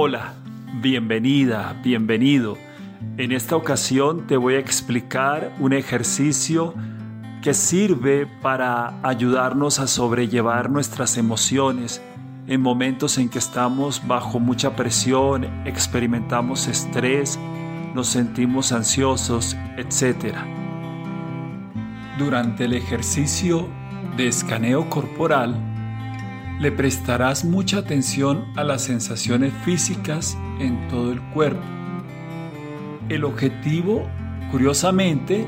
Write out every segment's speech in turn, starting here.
Hola, bienvenida, bienvenido. En esta ocasión te voy a explicar un ejercicio que sirve para ayudarnos a sobrellevar nuestras emociones en momentos en que estamos bajo mucha presión, experimentamos estrés, nos sentimos ansiosos, etc. Durante el ejercicio de escaneo corporal, le prestarás mucha atención a las sensaciones físicas en todo el cuerpo. El objetivo, curiosamente,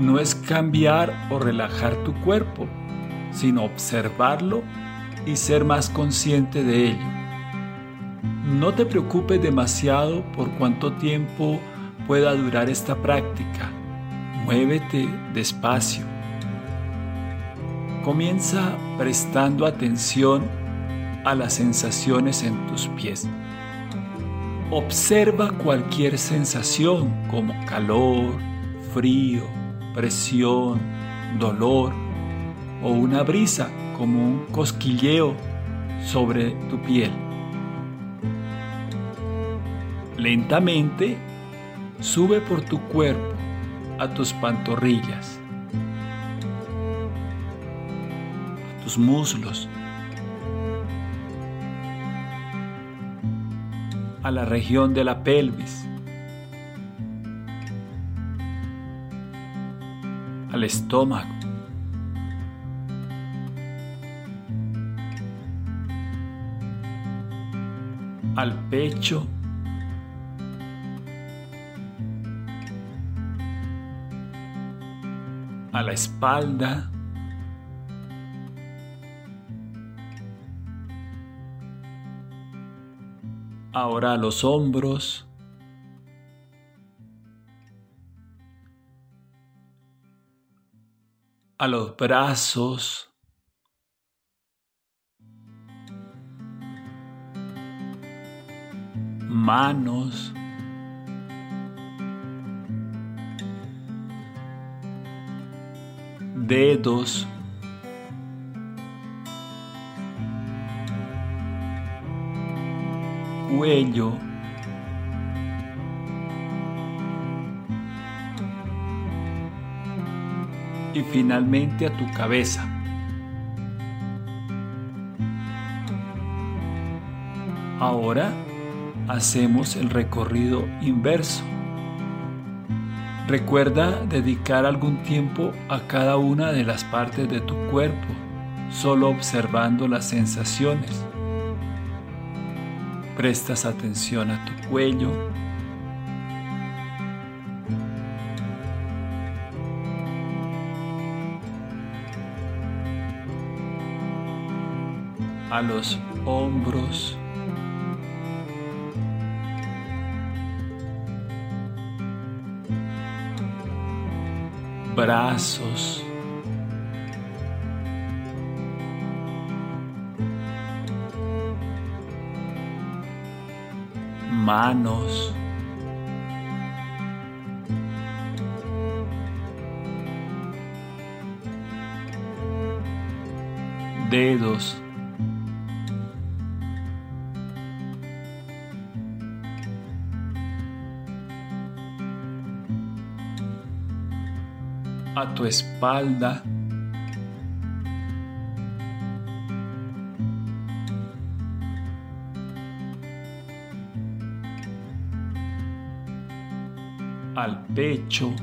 no es cambiar o relajar tu cuerpo, sino observarlo y ser más consciente de ello. No te preocupes demasiado por cuánto tiempo pueda durar esta práctica. Muévete despacio. Comienza prestando atención a las sensaciones en tus pies. Observa cualquier sensación como calor, frío, presión, dolor o una brisa como un cosquilleo sobre tu piel. Lentamente sube por tu cuerpo a tus pantorrillas, tus muslos, a la región de la pelvis, al estómago. al pecho, a la espalda, ahora los hombros, a los brazos, manos, dedos, cuello, y finalmente a tu cabeza. Ahora hacemos el recorrido inverso. Recuerda dedicar algún tiempo a cada una de las partes de tu cuerpo, solo observando las sensaciones. Prestas atención a tu cuello, a los hombros, brazos, manos, dedos, a tu espalda. Al pecho.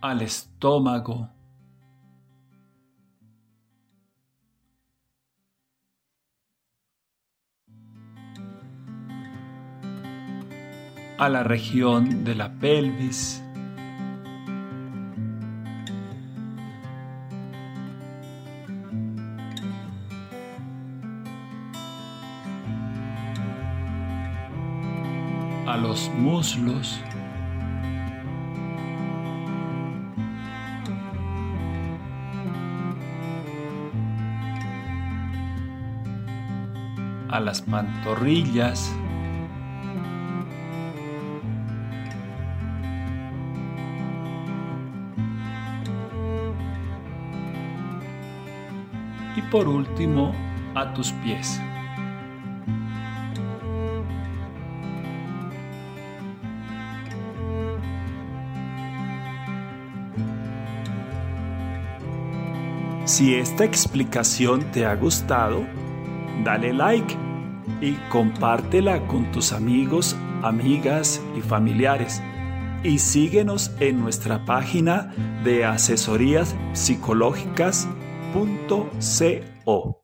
al estómago. a la región de la pelvis. a los muslos. a las mantorrillas, y por último a tus pies. Si esta explicación te ha gustado, dale like y compártela con tus amigos, amigas y familiares. Y síguenos en nuestra página de asesorías psicológicas.co.